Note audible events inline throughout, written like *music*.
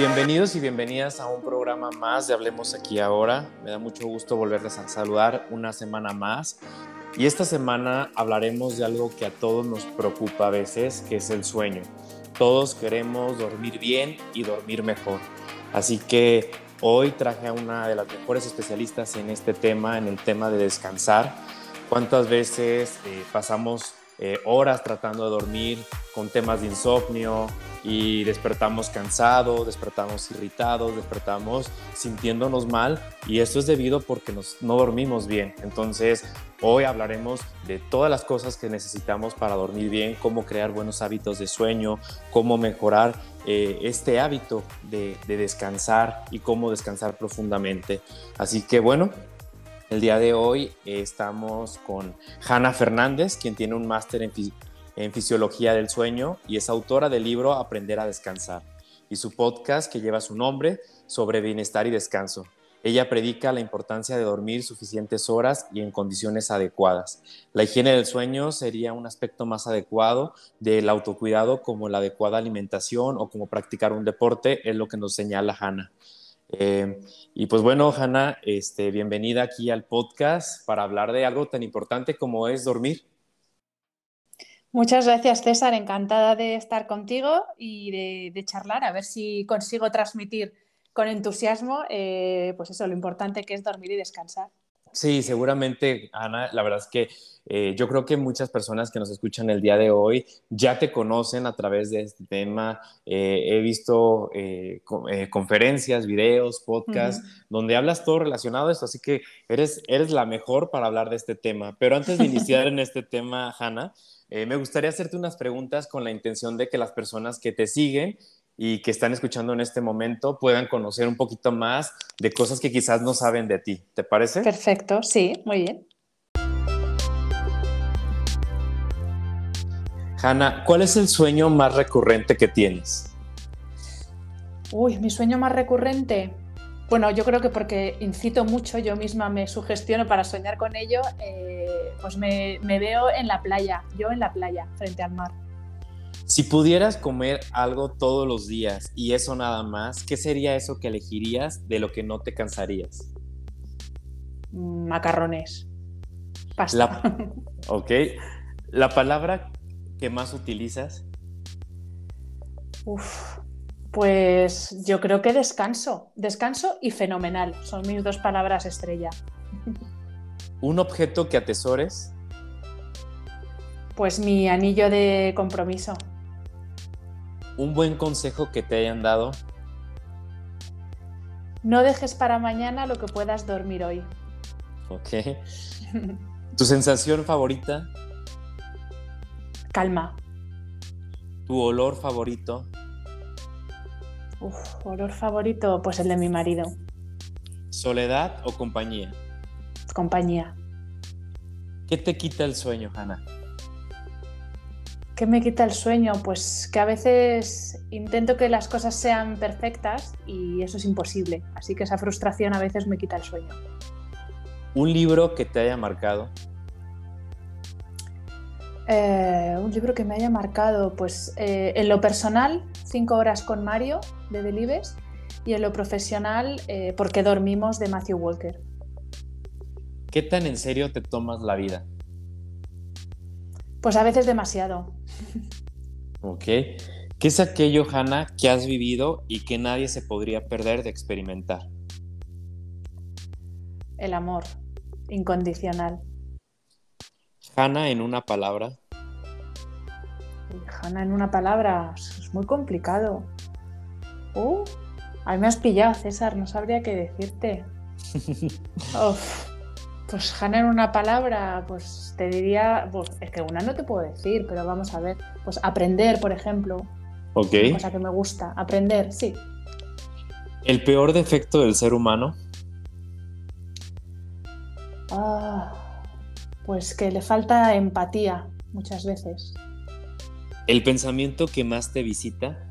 bienvenidos y bienvenidas a un programa más de Hablemos aquí ahora. Me da mucho gusto volverles a saludar una semana más. Y esta semana hablaremos de algo que a todos nos preocupa a veces, que es el sueño. Todos queremos dormir bien y dormir mejor. Así que hoy traje a una de las mejores especialistas en este tema, en el tema de descansar. ¿Cuántas veces eh, pasamos eh, horas tratando de dormir con temas de insomnio y despertamos cansados, despertamos irritados, despertamos sintiéndonos mal y esto es debido porque no dormimos bien. Entonces, hoy hablaremos de todas las cosas que necesitamos para dormir bien, cómo crear buenos hábitos de sueño, cómo mejorar eh, este hábito de, de descansar y cómo descansar profundamente. Así que bueno, el día de hoy estamos con Hanna Fernández, quien tiene un máster en, fisiología del sueño y es autora del libro Aprender a descansar y su podcast que lleva su nombre sobre bienestar y descanso. Ella predica la importancia de dormir suficientes horas y en condiciones adecuadas. La higiene del sueño sería un aspecto más adecuado del autocuidado como la adecuada alimentación o como practicar un deporte, es lo que nos señala Hanna. Eh, y pues bueno, Hanna, este, bienvenida aquí al podcast para hablar de algo tan importante como es dormir. Muchas gracias, César. Encantada de estar contigo y de, charlar, a ver si consigo transmitir con entusiasmo, eh, pues eso, lo importante que es dormir y descansar. Sí, seguramente, Ana, la verdad es que eh, yo creo que muchas personas que nos escuchan el día de hoy ya te conocen a través de este tema. Eh, he visto eh, conferencias, videos, podcasts, donde hablas todo relacionado a esto, así que eres, eres la mejor para hablar de este tema. Pero antes de iniciar en este tema, Hanna, me gustaría hacerte unas preguntas con la intención de que las personas que te siguen y que están escuchando en este momento puedan conocer un poquito más de cosas que quizás no saben de ti. ¿Te parece? Perfecto, sí, muy bien. Hanna, ¿cuál es el sueño más recurrente que tienes? Uy, mi sueño más recurrente. Bueno, yo creo que porque incito mucho, yo misma me sugestiono para soñar con ello, eh, pues me veo en la playa, yo en la playa, frente al mar. Si pudieras comer algo todos los días y eso nada más, ¿qué sería eso que elegirías de lo que no te cansarías? Macarrones. Pasta. *laughs* ok. ¿La palabra que más utilizas? Uf, pues yo creo que descanso. Descanso y fenomenal. Son mis dos palabras estrella. ¿Un objeto que atesores? Pues mi anillo de compromiso un buen consejo que te hayan dado. No dejes para mañana lo que puedas dormir hoy. Ok. ¿Tu sensación favorita? Calma. ¿Tu olor favorito? Uf, olor favorito, pues el de mi marido. ¿Soledad o compañía? Compañía. ¿Qué te quita el sueño, Hannah? ¿Qué me quita el sueño? Pues que a veces intento que las cosas sean perfectas y eso es imposible. Así que esa frustración a veces me quita el sueño. ¿Un libro que te haya marcado? Eh, un libro que me haya marcado, pues eh, en lo personal, Cinco horas con Mario de Delibes y en lo profesional, eh, Porque dormimos de Matthew Walker. ¿Qué tan en serio te tomas la vida? Pues a veces demasiado. Ok. ¿Qué es aquello, Hanna, que has vivido y que nadie se podría perder de experimentar? El amor incondicional. Hanna en una palabra. Hanna en una palabra, es muy complicado. Uh, a mí me has pillado, César, no sabría qué decirte. *laughs* Uf. Pues Hanna en una palabra, pues te diría, pues es que una no te puedo decir, pero vamos a ver, pues aprender, por ejemplo. Ok. Una cosa que me gusta, aprender, sí. ¿El peor defecto del ser humano? Ah, pues que le falta empatía muchas veces. ¿El pensamiento que más te visita?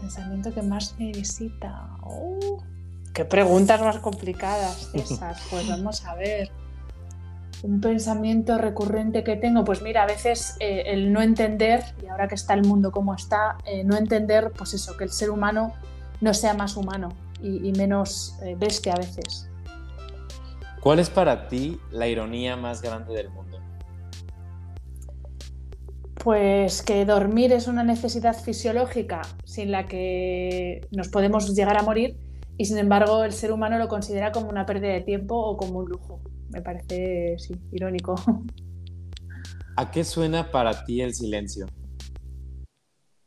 Pensamiento que más me visita. Oh. Qué preguntas más complicadas, *laughs* César. Pues vamos a ver. Un pensamiento recurrente que tengo, pues mira, a veces eh, el no entender, y ahora que está el mundo como está, eh, no entender, pues eso, que el ser humano no sea más humano y, menos eh, bestia a veces. ¿Cuál es para ti la ironía más grande del mundo? Pues que dormir es una necesidad fisiológica sin la que nos podemos llegar a morir y sin embargo el ser humano lo considera como una pérdida de tiempo o como un lujo. Me parece, sí, irónico. ¿A qué suena para ti el silencio?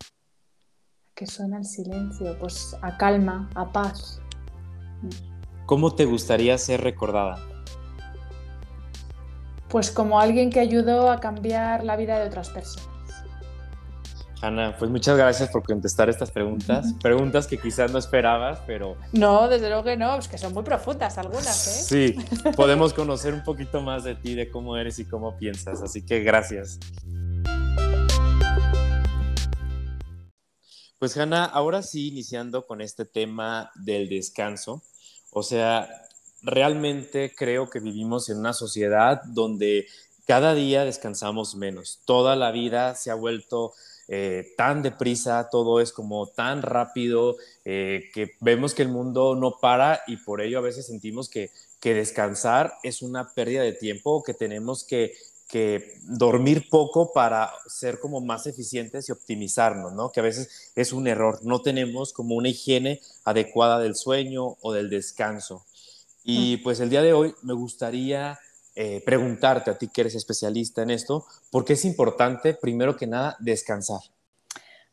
¿A qué suena el silencio? Pues a calma, a paz. ¿Cómo te gustaría ser recordada? Pues como alguien que ayudó a cambiar la vida de otras personas. Ana, pues muchas gracias por contestar estas preguntas. Preguntas que quizás no esperabas, pero... No, desde luego que no, es que son muy profundas algunas, ¿eh? Sí, *laughs* podemos conocer un poquito más de ti, de cómo eres y cómo piensas, así que gracias. Pues Hanna, ahora sí, iniciando con este tema del descanso, o sea, realmente creo que vivimos en una sociedad donde cada día descansamos menos, toda la vida se ha vuelto eh, tan deprisa, todo es como tan rápido, eh, que vemos que el mundo no para y por ello a veces sentimos que, que descansar es una pérdida de tiempo, que tenemos que, que dormir poco para ser como más eficientes y optimizarnos, ¿no? Que a veces es un error, no tenemos como una higiene adecuada del sueño o del descanso. Y mm. pues el día de hoy me gustaría eh, preguntarte a ti que eres especialista en esto, ¿por qué es importante, primero que nada, descansar?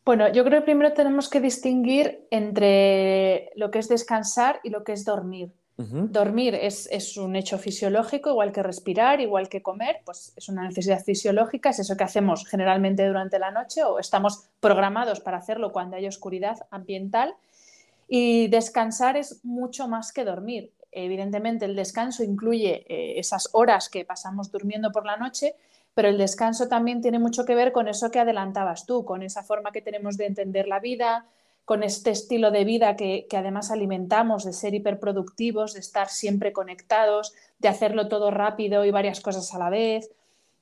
Bueno, yo creo que primero tenemos que distinguir entre lo que es descansar y lo que es dormir. Dormir es, es, un hecho fisiológico, igual que respirar, igual que comer, pues es una necesidad fisiológica, es eso que hacemos generalmente durante la noche o estamos programados para hacerlo cuando hay oscuridad ambiental. Y descansar es mucho más que dormir evidentemente el descanso incluye eh, esas horas que pasamos durmiendo por la noche, pero el descanso también tiene mucho que ver con eso que adelantabas tú, con esa forma que tenemos de entender la vida, con este estilo de vida que, además alimentamos de ser hiperproductivos, de estar siempre conectados, de hacerlo todo rápido y varias cosas a la vez,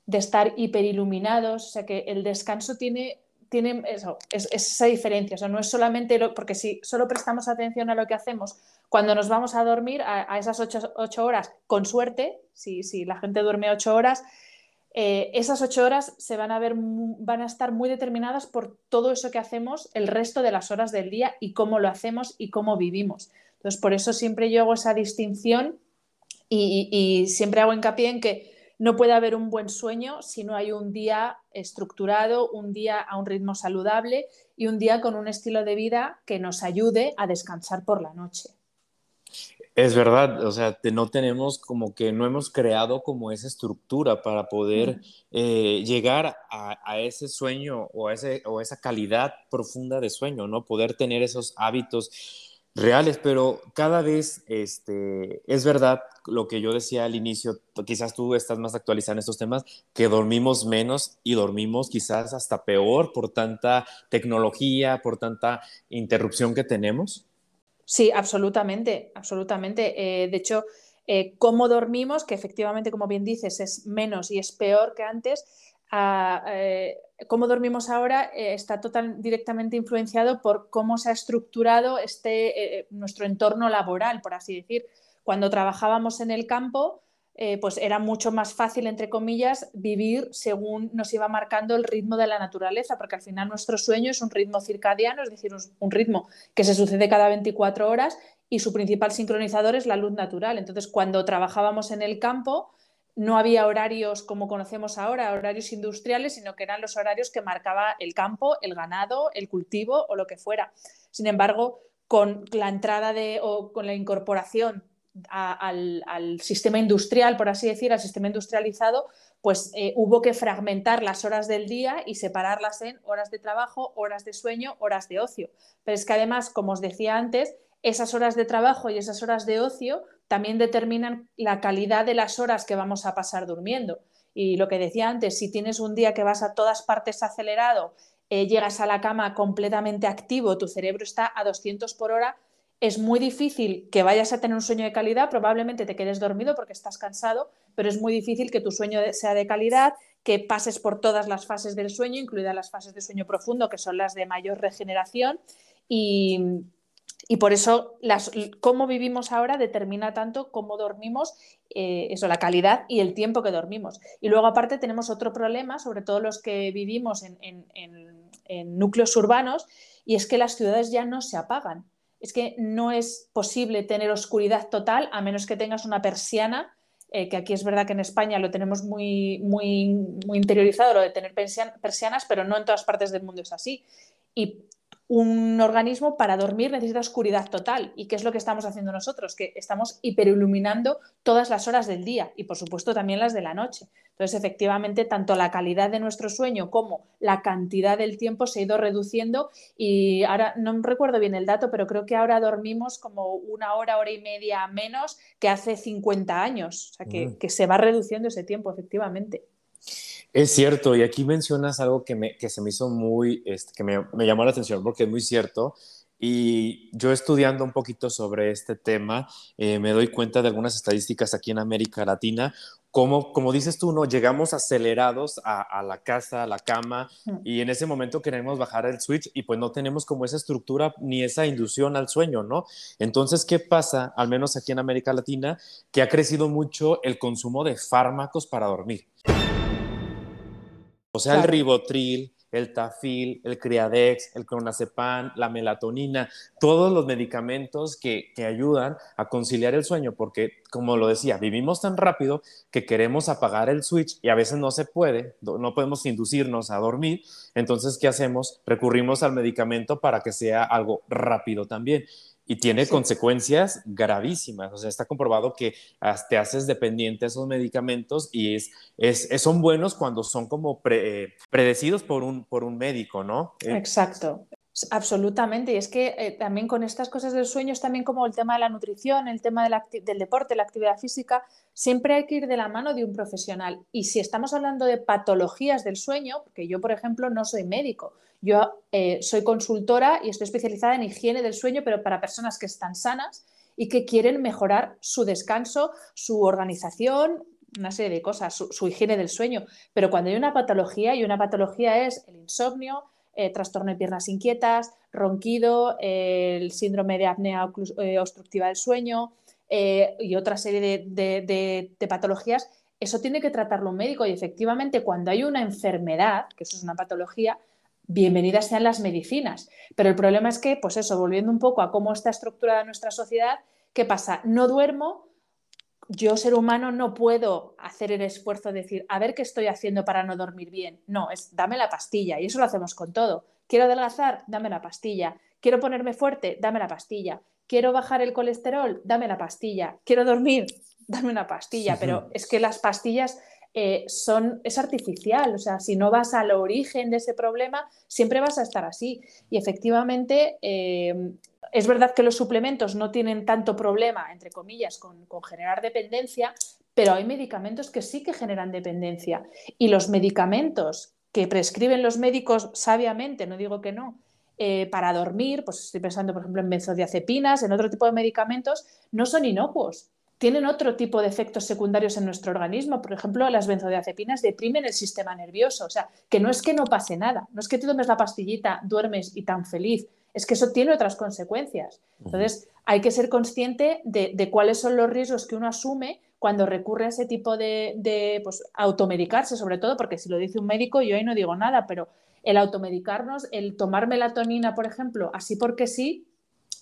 de estar hiperiluminados. O sea que el descanso tiene, tiene eso, es, esa diferencia. No es solamente porque si solo prestamos atención a lo que hacemos cuando nos vamos a dormir, a, esas ocho, horas, con suerte, si, si, la gente duerme ocho horas, eh, esas ocho horas se van a ver, van a estar muy determinadas por todo eso que hacemos el resto de las horas del día y cómo lo hacemos y cómo vivimos. Entonces, por eso siempre yo hago esa distinción y siempre hago hincapié en que no puede haber un buen sueño si no hay un día estructurado, un día a un ritmo saludable y un día con un estilo de vida que nos ayude a descansar por la noche. Es verdad, o sea, no tenemos como que no hemos creado como esa estructura para poder eh, llegar a, ese sueño o, ese, o esa calidad profunda de sueño, ¿no? Poder tener esos hábitos reales, pero cada vez este, es verdad lo que yo decía al inicio, quizás tú estás más actualizado en estos temas, que dormimos menos y dormimos quizás hasta peor por tanta tecnología, por tanta interrupción que tenemos. Sí, absolutamente, absolutamente. Eh, de hecho, eh, cómo dormimos, que efectivamente, como bien dices, es menos y es peor que antes, ah, eh, cómo dormimos ahora está total, directamente influenciado por cómo se ha estructurado este, nuestro entorno laboral, por así decir. Cuando trabajábamos en el campo, eh, pues era mucho más fácil, entre comillas, vivir según nos iba marcando el ritmo de la naturaleza, porque al final nuestro sueño es un ritmo circadiano, es decir, un ritmo que se sucede cada 24 horas y su principal sincronizador es la luz natural. Entonces, cuando trabajábamos en el campo, no había horarios como conocemos ahora, horarios industriales, sino que eran los horarios que marcaba el campo, el ganado, el cultivo o lo que fuera. Sin embargo, con la entrada de, o con la incorporación al, sistema industrial, por así decir, al sistema industrializado, pues eh, hubo que fragmentar las horas del día y separarlas en horas de trabajo, horas de sueño, horas de ocio. Pero es que además, como os decía antes, esas horas de trabajo y esas horas de ocio también determinan la calidad de las horas que vamos a pasar durmiendo. Y lo que decía antes, si tienes un día que vas a todas partes acelerado, eh, llegas a la cama completamente activo, tu cerebro está a 200 por hora, es muy difícil que vayas a tener un sueño de calidad, probablemente te quedes dormido porque estás cansado, pero es muy difícil que tu sueño sea de calidad, que pases por todas las fases del sueño, incluidas las fases de sueño profundo, que son las de mayor regeneración. Y, por eso las, cómo vivimos ahora determina tanto cómo dormimos, eh, eso, la calidad y el tiempo que dormimos. Y luego aparte tenemos otro problema, sobre todo los que vivimos en núcleos urbanos, y es que las ciudades ya no se apagan es que no es posible tener oscuridad total a menos que tengas una persiana, eh, que aquí es verdad que en España lo tenemos muy, muy, muy interiorizado, lo de tener persianas, pero no en todas partes del mundo es así. Y un organismo para dormir necesita oscuridad total. ¿Y qué es lo que estamos haciendo nosotros? Que estamos hiperiluminando todas las horas del día y, por supuesto, también las de la noche. Entonces, efectivamente, tanto la calidad de nuestro sueño como la cantidad del tiempo se ha ido reduciendo y ahora no recuerdo bien el dato, pero creo que ahora dormimos como una hora, hora y media menos que hace 50 años. O sea, que, mm. que se va reduciendo ese tiempo, efectivamente. Es cierto, y aquí mencionas algo que, me, que se me hizo muy, este, que me, me, llamó la atención porque es muy cierto. Y yo estudiando un poquito sobre este tema, eh, me doy cuenta de algunas estadísticas aquí en América Latina, como, como dices tú, ¿no? llegamos acelerados a, a, la casa, a la cama, y en ese momento queremos bajar el switch y pues no tenemos como esa estructura ni esa inducción al sueño, ¿no? Entonces, ¿qué pasa, al menos aquí en América Latina, que ha crecido mucho el consumo de fármacos para dormir? O sea, el ribotril, el tafil, el criadex, el clonazepam, la melatonina, todos los medicamentos que, que, ayudan a conciliar el sueño, porque como lo decía, vivimos tan rápido que queremos apagar el switch y a veces no se puede, no podemos inducirnos a dormir, entonces, ¿qué hacemos? Recurrimos al medicamento para que sea algo rápido también y tiene consecuencias gravísimas. O sea, está comprobado que te haces dependiente de esos medicamentos y es, es, son buenos cuando son como predecidos por un, por un médico, ¿no? Eh, Exacto. Absolutamente, y es que eh, también con estas cosas del sueño es también como el tema de la nutrición, el tema del deporte, la actividad física, siempre hay que ir de la mano de un profesional. Y si estamos hablando de patologías del sueño, porque yo, por ejemplo, no soy médico, yo eh, soy consultora y estoy especializada en higiene del sueño, pero para personas que están sanas y que quieren mejorar su descanso, su organización, una serie de cosas, su higiene del sueño. Pero cuando hay una patología, y una patología es el insomnio, eh, trastorno de piernas inquietas, ronquido, el síndrome de apnea eh, obstructiva del sueño eh, y otra serie de, patologías, eso tiene que tratarlo un médico y efectivamente cuando hay una enfermedad, que eso es una patología, bienvenidas sean las medicinas. Pero el problema es que, pues eso, volviendo un poco a cómo está estructurada nuestra sociedad, ¿qué pasa? No duermo, yo ser humano no puedo hacer el esfuerzo de decir, a ver qué estoy haciendo para no dormir bien. No, es dame la pastilla y eso lo hacemos con todo. Quiero adelgazar, dame la pastilla. Quiero ponerme fuerte, dame la pastilla. Quiero bajar el colesterol, dame la pastilla. Quiero dormir, *laughs* dame una pastilla. Pero es que las pastillas eh, son, es artificial. O sea, si no vas al origen de ese problema, siempre vas a estar así. Y efectivamente, eh, es verdad que los suplementos no tienen tanto problema, entre comillas, con, generar dependencia, pero hay medicamentos que sí que generan dependencia. Y los medicamentos que prescriben los médicos sabiamente, no digo que no, eh, para dormir, pues estoy pensando, por ejemplo, en benzodiazepinas, en otro tipo de medicamentos, no son inocuos. Tienen otro tipo de efectos secundarios en nuestro organismo. Por ejemplo, las benzodiazepinas deprimen el sistema nervioso. O sea, que no es que no pase nada, no es que te tomes la pastillita, duermes y tan feliz es que eso tiene otras consecuencias. Entonces, hay que ser consciente de, cuáles son los riesgos que uno asume cuando recurre a ese tipo de, pues, automedicarse, sobre todo, porque si lo dice un médico, yo ahí no digo nada, pero el automedicarnos, el tomar melatonina, por ejemplo, así porque sí,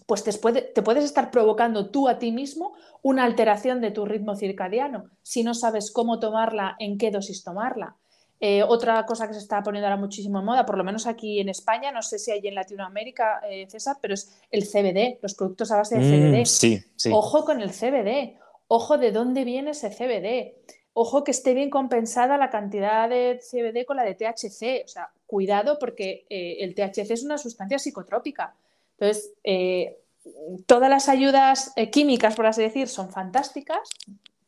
pues te, te puedes estar provocando tú a ti mismo una alteración de tu ritmo circadiano si no sabes cómo tomarla, en qué dosis tomarla. Eh, otra cosa que se está poniendo ahora muchísimo en moda, por lo menos aquí en España, no sé si hay en Latinoamérica, eh, César, pero es el CBD, los productos a base de CBD. Mm, sí, sí. Ojo con el CBD, ojo de dónde viene ese CBD, ojo que esté bien compensada la cantidad de CBD con la de THC, o sea, cuidado porque eh, el THC es una sustancia psicotrópica. Entonces, todas las ayudas químicas, por así decir, son fantásticas,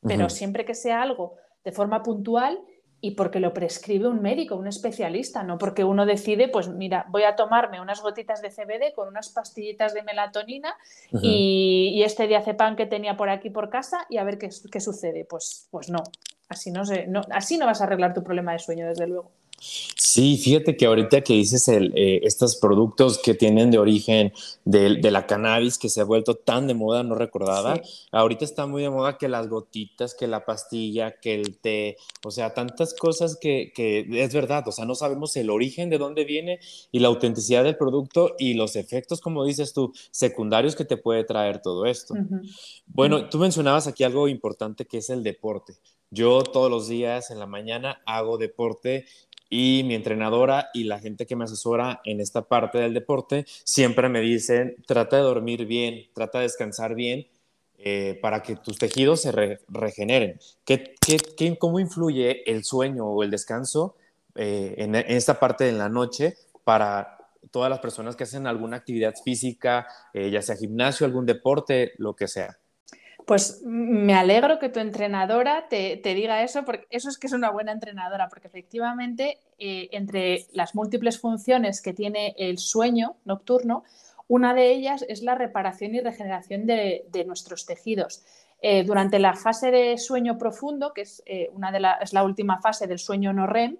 pero siempre que sea algo de forma puntual y porque lo prescribe un médico, un especialista, no porque uno decide, pues mira, voy a tomarme unas gotitas de CBD con unas pastillitas de melatonina y, y, este diazepam que tenía por aquí por casa y a ver qué, qué sucede. Pues, pues no, así no, se, no, así no vas a arreglar tu problema de sueño, desde luego. Sí, fíjate que ahorita que dices el, eh, estos productos que tienen de origen de, de, la cannabis que se ha vuelto tan de moda, no recordaba, ahorita está muy de moda que las gotitas, que la pastilla, que el té, o sea, tantas cosas que, que es verdad, o sea, no sabemos el origen de dónde viene y la autenticidad del producto y los efectos, como dices tú, secundarios que te puede traer todo esto. Bueno, tú mencionabas aquí algo importante que es el deporte. Yo todos los días en la mañana hago deporte y mi entrenadora y la gente que me asesora en esta parte del deporte siempre me dicen, trata de dormir bien, trata de descansar bien eh, para que tus tejidos se regeneren. ¿Qué, cómo influye el sueño o el descanso eh, en, esta parte de la noche para todas las personas que hacen alguna actividad física, eh, ya sea gimnasio, algún deporte, lo que sea? Pues me alegro que tu entrenadora te, diga eso, porque eso es que es una buena entrenadora, porque efectivamente eh, entre las múltiples funciones que tiene el sueño nocturno, una de ellas es la reparación y regeneración de, nuestros tejidos. Eh, durante la fase de sueño profundo, que es, eh, una de la, es la última fase del sueño no REM,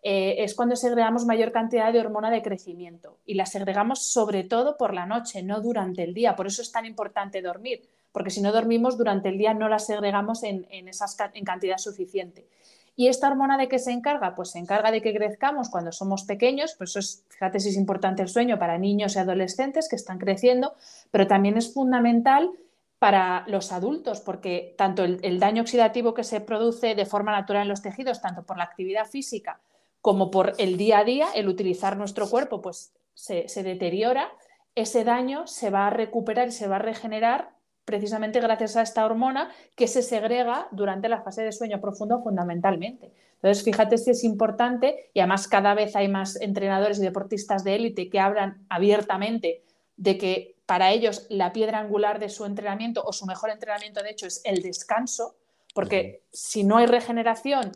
es cuando segregamos mayor cantidad de hormona de crecimiento y la segregamos sobre todo por la noche, no durante el día. Por eso es tan importante dormir, porque si no dormimos durante el día no la segregamos en, esas, en cantidad suficiente. ¿Y esta hormona de qué se encarga? Pues se encarga de que crezcamos cuando somos pequeños, pues eso es, fíjate si es importante el sueño para niños y adolescentes que están creciendo, pero también es fundamental para los adultos, porque tanto el, daño oxidativo que se produce de forma natural en los tejidos, tanto por la actividad física como por el día a día, el utilizar nuestro cuerpo, pues se, se deteriora, ese daño se va a recuperar y se va a regenerar precisamente gracias a esta hormona que se segrega durante la fase de sueño profundo fundamentalmente. Entonces, fíjate si es importante y además cada vez hay más entrenadores y deportistas de élite que hablan abiertamente de que para ellos la piedra angular de su entrenamiento o su mejor entrenamiento, de hecho, es el descanso, porque si no hay regeneración,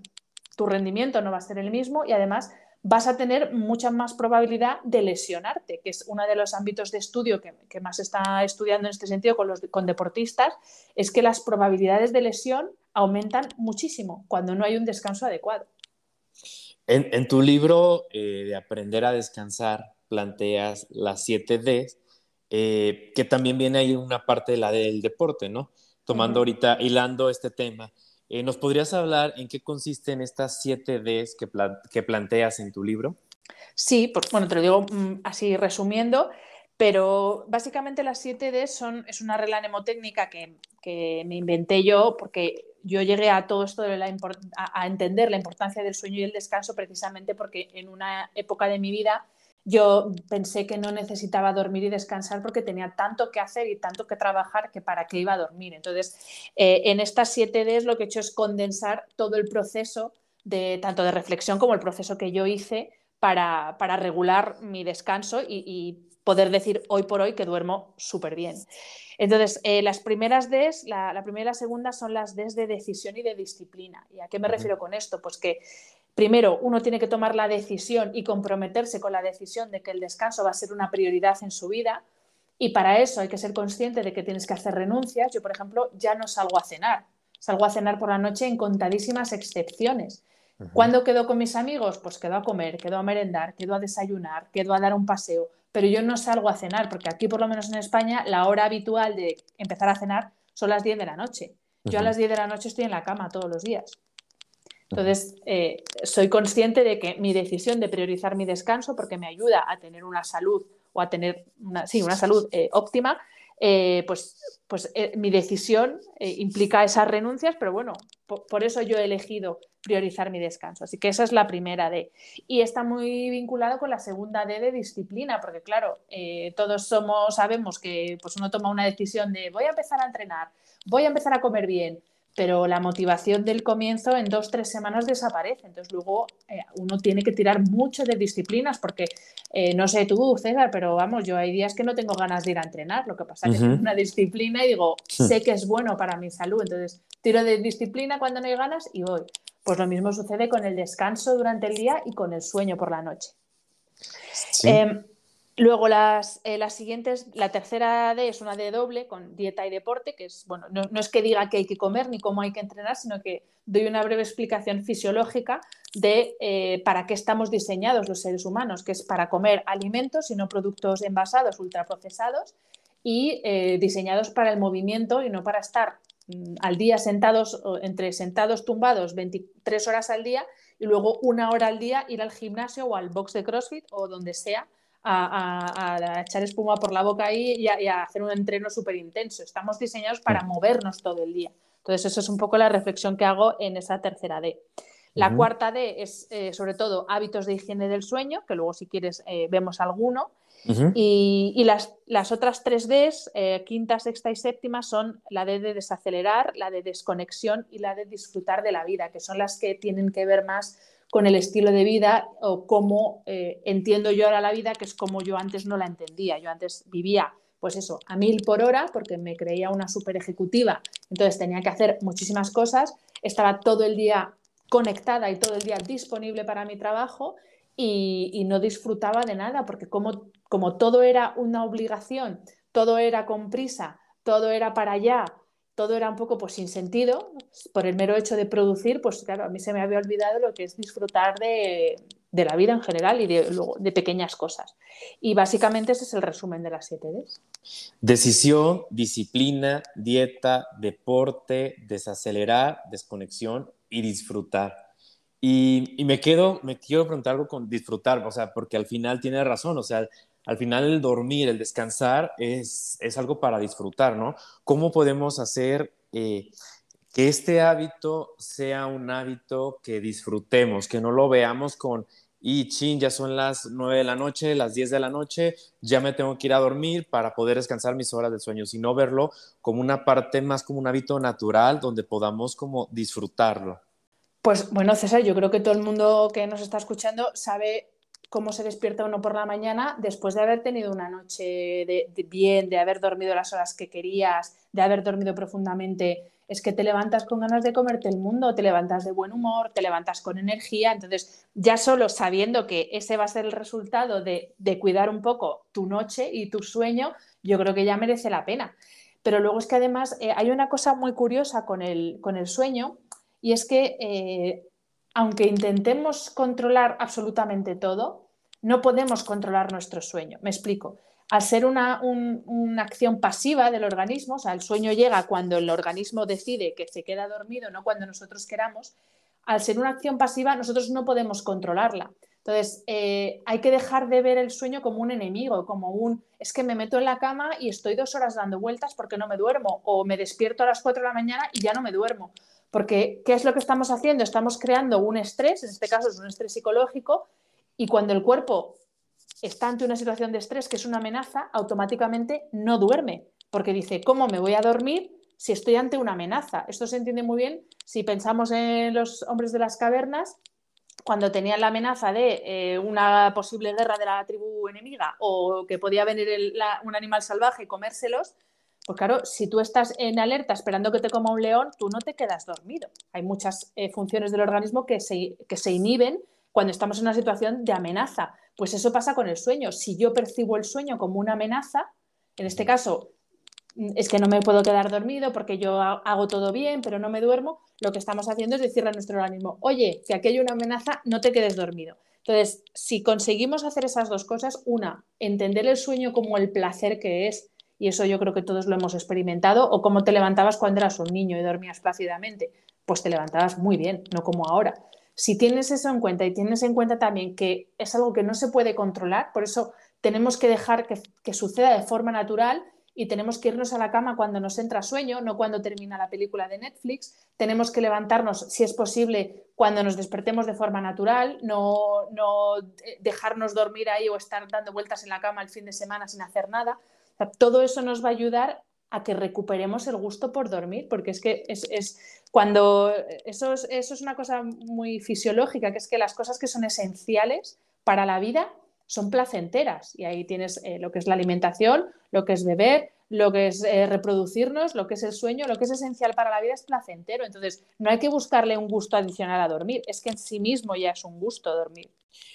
tu rendimiento no va a ser el mismo y además vas a tener mucha más probabilidad de lesionarte, que es uno de los ámbitos de estudio que, más se está estudiando en este sentido con, los, con deportistas, es que las probabilidades de lesión aumentan muchísimo cuando no hay un descanso adecuado. En, tu libro eh, de Aprender a Descansar planteas las 7 D, eh, que también viene ahí una parte de la del deporte, ¿no? Tomando ahorita, hilando este tema. Eh, ¿Nos podrías hablar en qué consisten estas siete Ds que, planteas en tu libro? Sí, bueno, te lo digo mm, así resumiendo, pero básicamente las siete Ds son, es una regla mnemotécnica que, que me inventé yo porque yo llegué a todo esto de la a entender la importancia del sueño y el descanso precisamente porque en una época de mi vida yo pensé que no necesitaba dormir y descansar porque tenía tanto que hacer y tanto que trabajar que para qué iba a dormir. Entonces, eh, en estas 7 Ds lo que he hecho es condensar todo el proceso de tanto de reflexión como el proceso que yo hice para, regular mi descanso y, poder decir hoy por hoy que duermo súper bien. Entonces, eh, las primeras Ds, la, la, primera y la segunda son las Ds de decisión y de disciplina. ¿Y a qué me refiero con esto? Pues que primero uno tiene que tomar la decisión y comprometerse con la decisión de que el descanso va a ser una prioridad en su vida. Y para eso hay que ser consciente de que tienes que hacer renuncias. Yo, por ejemplo, ya no salgo a cenar. Salgo a cenar por la noche en contadísimas excepciones. ¿Cuándo quedo con mis amigos? Pues quedo a comer, quedo a merendar, quedo a desayunar, quedo a dar un paseo. Pero yo no salgo a cenar, porque aquí, por lo menos en España, la hora habitual de empezar a cenar son las 10 de la noche. Yo a las 10 de la noche estoy en la cama todos los días. Entonces, eh, soy consciente de que mi decisión de priorizar mi descanso, porque me ayuda a tener una salud o a tener una, salud eh, óptima, eh, pues, pues mi decisión implica esas renuncias, pero bueno, por, eso yo he elegido priorizar mi descanso. Así que esa es la primera D. Y está muy vinculado con la segunda D de disciplina, porque claro, todos somos, sabemos que pues uno toma una decisión de voy a empezar a entrenar, voy a empezar a comer bien, pero la motivación del comienzo en dos, tres semanas desaparece. Entonces luego eh, uno tiene que tirar mucho de disciplinas porque, eh, no sé tú, César, pero vamos, yo hay días que no tengo ganas de ir a entrenar. Lo que pasa es que es una disciplina y digo, sé que es bueno para mi salud. Entonces tiro de disciplina cuando no hay ganas y voy. Pues lo mismo sucede con el descanso durante el día y con el sueño por la noche. Em, luego las, eh, las, siguientes, la tercera D es una D doble con dieta y deporte, que es, bueno, no, es que diga que hay que comer ni cómo hay que entrenar, sino que doy una breve explicación fisiológica de eh, para qué estamos diseñados los seres humanos, que es para comer alimentos y no productos envasados, ultraprocesados, y eh, diseñados para el movimiento y no para estar mm, al día sentados, entre sentados tumbados 23 horas al día y luego una hora al día ir al gimnasio o al box de CrossFit o donde sea a, echar espuma por la boca ahí y a, hacer un entreno súper intenso. Estamos diseñados para mm. movernos todo el día. Entonces, eso es un poco la reflexión que hago en esa tercera D. La cuarta D es eh, sobre todo hábitos de higiene del sueño, que luego si quieres eh, vemos alguno. Y, las, las, otras tres Ds, eh, quinta, sexta y séptima, son la D de desacelerar, la de desconexión y la de disfrutar de la vida, que son las que tienen que ver más con el estilo de vida o cómo eh, entiendo yo ahora la vida, que es como yo antes no la entendía. Yo antes vivía, pues eso, a mil por hora porque me creía una super ejecutiva, entonces tenía que hacer muchísimas cosas, estaba todo el día conectada y todo el día disponible para mi trabajo y, no disfrutaba de nada, porque como, como todo era una obligación, todo era con prisa, todo era para allá, todo era un poco pues sin sentido, por el mero hecho de producir, pues claro, a mí se me había olvidado lo que es disfrutar de, la vida en general y de, de, pequeñas cosas. Y básicamente ese es el resumen de las 7 Ds. Decisión, disciplina, dieta, deporte, desacelerar, desconexión y disfrutar. Y, me quedo, me quiero preguntar algo con disfrutar, o sea, porque al final tiene razón, o sea, al final el dormir, el descansar es, es algo para disfrutar, ¿no? ¿Cómo podemos hacer eh, que este hábito sea un hábito que disfrutemos, que no lo veamos con, y chin, ya son las 9 de la noche, las 10 de la noche, ya me tengo que ir a dormir para poder descansar mis horas de sueño, sino verlo como una parte más como un hábito natural donde podamos como disfrutarlo. Pues bueno, César, yo creo que todo el mundo que nos está escuchando sabe cómo se despierta uno por la mañana después de haber tenido una noche de, bien, de haber dormido las horas que querías, de haber dormido profundamente. Es que te levantas con ganas de comerte el mundo, te levantas de buen humor, te levantas con energía. Entonces, ya solo sabiendo que ese va a ser el resultado de, cuidar un poco tu noche y tu sueño, yo creo que ya merece la pena. Pero luego es que además eh, hay una cosa muy curiosa con el, con el sueño y es que eh, aunque intentemos controlar absolutamente todo, no podemos controlar nuestro sueño. Me explico. Al ser una, acción pasiva del organismo, o sea, el sueño llega cuando el organismo decide que se queda dormido, no cuando nosotros queramos, al ser una acción pasiva nosotros no podemos controlarla. Entonces, eh, hay que dejar de ver el sueño como un enemigo, como un, es que me meto en la cama y estoy dos horas dando vueltas porque no me duermo, o me despierto a las cuatro de la mañana y ya no me duermo. Porque, ¿qué es lo que estamos haciendo? Estamos creando un estrés, en este caso es un estrés psicológico, y cuando el cuerpo está ante una situación de estrés que es una amenaza, automáticamente no duerme, porque dice, ¿cómo me voy a dormir si estoy ante una amenaza? Esto se entiende muy bien si pensamos en los hombres de las cavernas, cuando tenían la amenaza de eh, una posible guerra de la tribu enemiga o que podía venir un animal salvaje y comérselos, pues claro, si tú estás en alerta esperando que te coma un león, tú no te quedas dormido. Hay muchas eh, funciones del organismo que se, que se inhiben cuando estamos en una situación de amenaza. Pues eso pasa con el sueño. Si yo percibo el sueño como una amenaza, en este caso mm, es que no me puedo quedar dormido porque yo hago todo bien, pero no me duermo, lo que estamos haciendo es decirle a nuestro organismo, oye, que aquí hay una amenaza, no te quedes dormido. Entonces, si conseguimos hacer esas dos cosas, una, entender el sueño como el placer que es, y eso yo creo que todos lo hemos experimentado, o cómo te levantabas cuando eras un niño y dormías plácidamente, pues te levantabas muy bien, no como ahora. Si tienes eso en cuenta y tienes en cuenta también que es algo que no se puede controlar, por eso tenemos que dejar que, suceda de forma natural y tenemos que irnos a la cama cuando nos entra sueño, no cuando termina la película de Netflix. Tenemos que levantarnos, si es posible, cuando nos despertemos de forma natural, no, no dejarnos dormir ahí o estar dando vueltas en la cama el fin de semana sin hacer nada todo eso nos va a ayudar a que recuperemos el gusto por dormir, porque es que es, cuando eso es, una cosa muy fisiológica, que es que las cosas que son esenciales para la vida son placenteras y ahí tienes eh, lo que es la alimentación, lo que es beber, lo que es eh, reproducirnos, lo que es el sueño, lo que es esencial para la vida es placentero. Entonces, no hay que buscarle un gusto adicional a dormir, es que en sí mismo ya es un gusto dormir.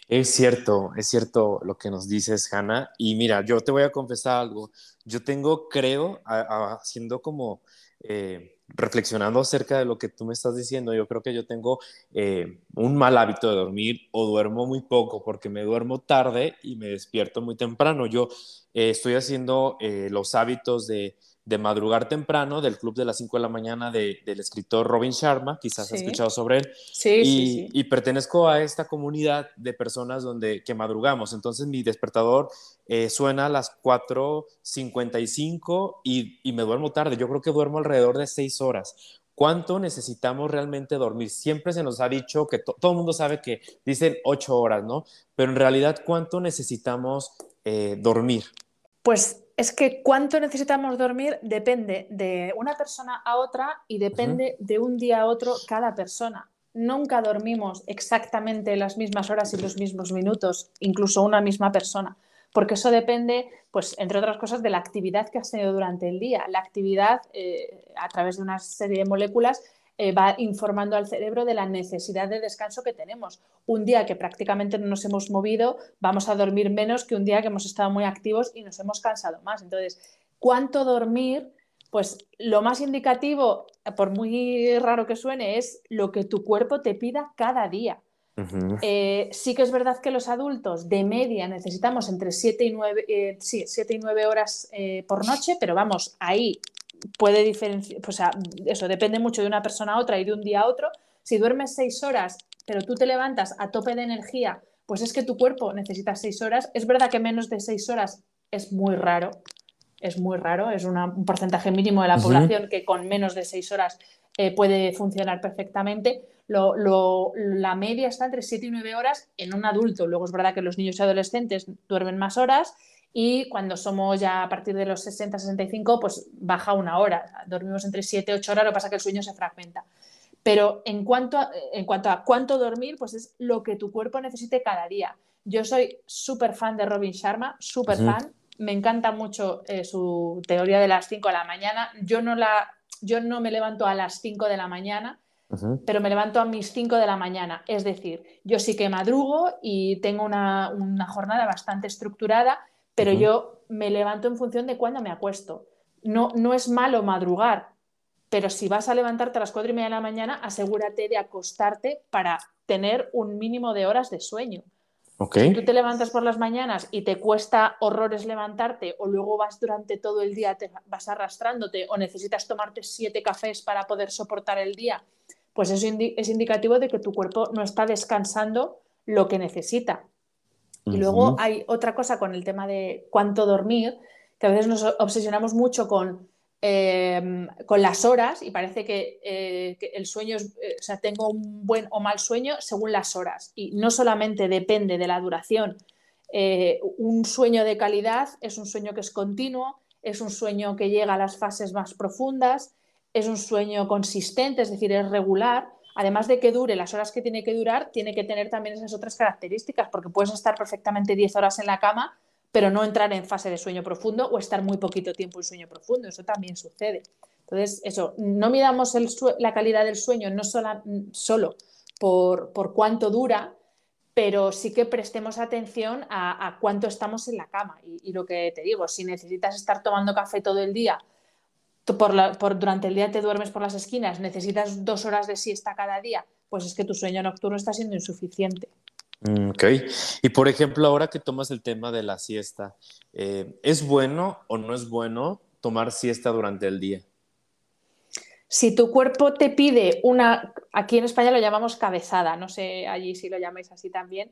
Es cierto, es cierto lo que nos dices, Hanna. Y mira, yo te voy a confesar algo. Yo tengo, creo, haciendo como... Eh, reflexionando acerca de lo que tú me estás diciendo, yo creo que yo tengo eh, un mal hábito de dormir o duermo muy poco porque me duermo tarde y me despierto muy temprano. Yo eh, estoy haciendo los hábitos de de madrugar temprano del club de las 5 de la mañana del escritor Robin Sharma, quizás has escuchado sobre él. Sí, y, sí, y, pertenezco a esta comunidad de personas donde que madrugamos. Entonces mi despertador eh, suena a las 4.55 y, y me duermo tarde. Yo creo que duermo alrededor de 6 horas. ¿Cuánto necesitamos realmente dormir? Siempre se nos ha dicho que todo el mundo sabe que dicen 8 horas, ¿no? Pero en realidad, ¿cuánto necesitamos eh, dormir? Pues es que cuánto necesitamos dormir depende de una persona a otra y depende de un día a otro cada persona. Nunca dormimos exactamente las mismas horas y los mismos minutos, incluso una misma persona, porque eso depende, pues, entre otras cosas, de la actividad que has tenido durante el día. La actividad, eh, a través de una serie de moléculas, eh, va informando al cerebro de la necesidad de descanso que tenemos. Un día que prácticamente no nos hemos movido, vamos a dormir menos que un día que hemos estado muy activos y nos hemos cansado más. Entonces, ¿cuánto dormir? Pues lo más indicativo, por muy raro que suene, es lo que tu cuerpo te pida cada día. Eh, sí que es verdad que los adultos de media necesitamos entre 7 y 9, eh, sí, y 9 horas por noche, pero vamos, ahí puede diferenciar, o sea, eso depende mucho de una persona a otra y de un día a otro. Si duermes seis horas, pero tú te levantas a tope de energía, pues es que tu cuerpo necesita seis horas. Es verdad que menos de seis horas es muy raro, es muy raro, es un porcentaje mínimo de la población que con menos de seis horas eh, puede funcionar perfectamente. la media está entre siete y nueve horas en un adulto. Luego es verdad que los niños y adolescentes duermen más horas y cuando somos ya a partir de los 60, 65, pues baja una hora. Dormimos entre 7 y 8 horas, lo que pasa es que el sueño se fragmenta. Pero en cuanto, a, en cuanto a cuánto dormir, pues es lo que tu cuerpo necesite cada día. Yo soy súper fan de Robin Sharma, súper fan. Me encanta mucho eh, su teoría de las 5 de la mañana. Yo no, la, yo no me levanto a las 5 de la mañana, pero me levanto a mis 5 de la mañana. Es decir, yo sí que madrugo y tengo una, una jornada bastante estructurada pero yo me levanto en función de cuándo me acuesto. No, no es malo madrugar, pero si vas a levantarte a las cuatro y media de la mañana, asegúrate de acostarte para tener un mínimo de horas de sueño. Okay. Si tú te levantas por las mañanas y te cuesta horrores levantarte o luego vas durante todo el día, te vas arrastrándote o necesitas tomarte siete cafés para poder soportar el día, pues eso es indicativo de que tu cuerpo no está descansando lo que necesita. Y luego hay otra cosa con el tema de cuánto dormir, que a veces nos obsesionamos mucho con, em, con las horas y parece que, eh, el sueño, es, eh, o sea, tengo un buen o mal sueño según las horas. Y no solamente depende de la duración. Eh, un sueño de calidad es un sueño que es continuo, es un sueño que llega a las fases más profundas, es un sueño consistente, es decir, es regular además de que dure las horas que tiene que durar, tiene que tener también esas otras características, porque puedes estar perfectamente 10 horas en la cama, pero no entrar en fase de sueño profundo o estar muy poquito tiempo en sueño profundo. Eso también sucede. Entonces, eso, no midamos la calidad del sueño no solo por, cuánto dura, pero sí que prestemos atención a, cuánto estamos en la cama. y, lo que te digo, si necesitas estar tomando café todo el día por, durante el día te duermes por las esquinas, necesitas dos horas de siesta cada día, pues es que tu sueño nocturno está siendo insuficiente. Mm, ok. Y por ejemplo, ahora que tomas el tema de la siesta, eh, ¿es bueno o no es bueno tomar siesta durante el día? Si tu cuerpo te pide una, aquí en España lo llamamos cabezada, no sé allí si lo llamáis así también,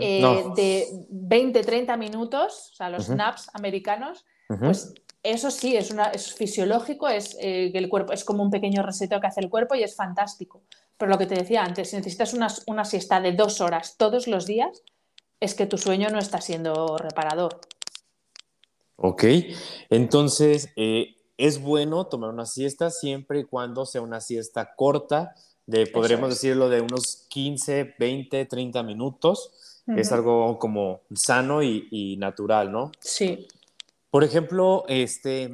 eh, de 20-30 minutos, o sea, los naps americanos, pues eso sí, es, una, es fisiológico, es eh, que el cuerpo es como un pequeño reseteo que hace el cuerpo y es fantástico. Pero lo que te decía antes, si necesitas una, una siesta de dos horas todos los días, es que tu sueño no está siendo reparador. Ok, entonces eh, es bueno tomar una siesta siempre y cuando sea una siesta corta, de podremos decirlo de unos 15, 20, 30 minutos. Es algo como sano y, y natural, ¿no? Sí. Por ejemplo, este,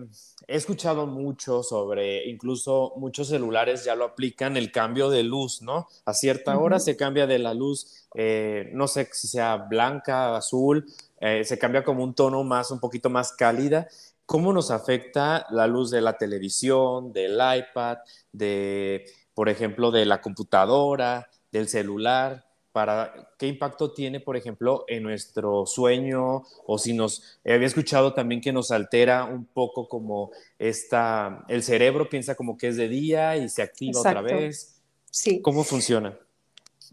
he escuchado mucho sobre, incluso muchos celulares ya lo aplican, el cambio de luz, ¿no? A cierta hora se cambia de la luz, eh, no sé si sea blanca, azul, eh, se cambia como un tono más, un poquito más cálida. ¿Cómo nos afecta la luz de la televisión, del iPad, de, por ejemplo, de la computadora, del celular? Para qué impacto tiene, por ejemplo, en nuestro sueño o si nos había escuchado también que nos altera un poco como esta el cerebro piensa como que es de día y se activa otra vez. Sí. ¿Cómo funciona?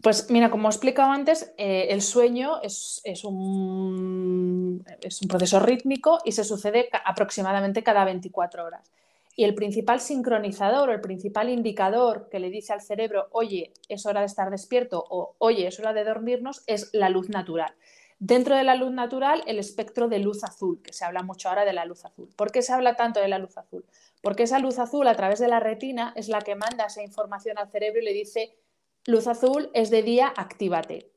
Pues mira, como he explicado antes, eh, el sueño es, es, un, es un proceso rítmico y se sucede aproximadamente cada 24 horas. Y el principal sincronizador o el principal indicador que le dice al cerebro, oye, es hora de estar despierto o oye, es hora de dormirnos, es la luz natural. Dentro de la luz natural, el espectro de luz azul, que se habla mucho ahora de la luz azul. ¿Por qué se habla tanto de la luz azul? Porque esa luz azul a través de la retina es la que manda esa información al cerebro y le dice, luz azul es de día, actívate.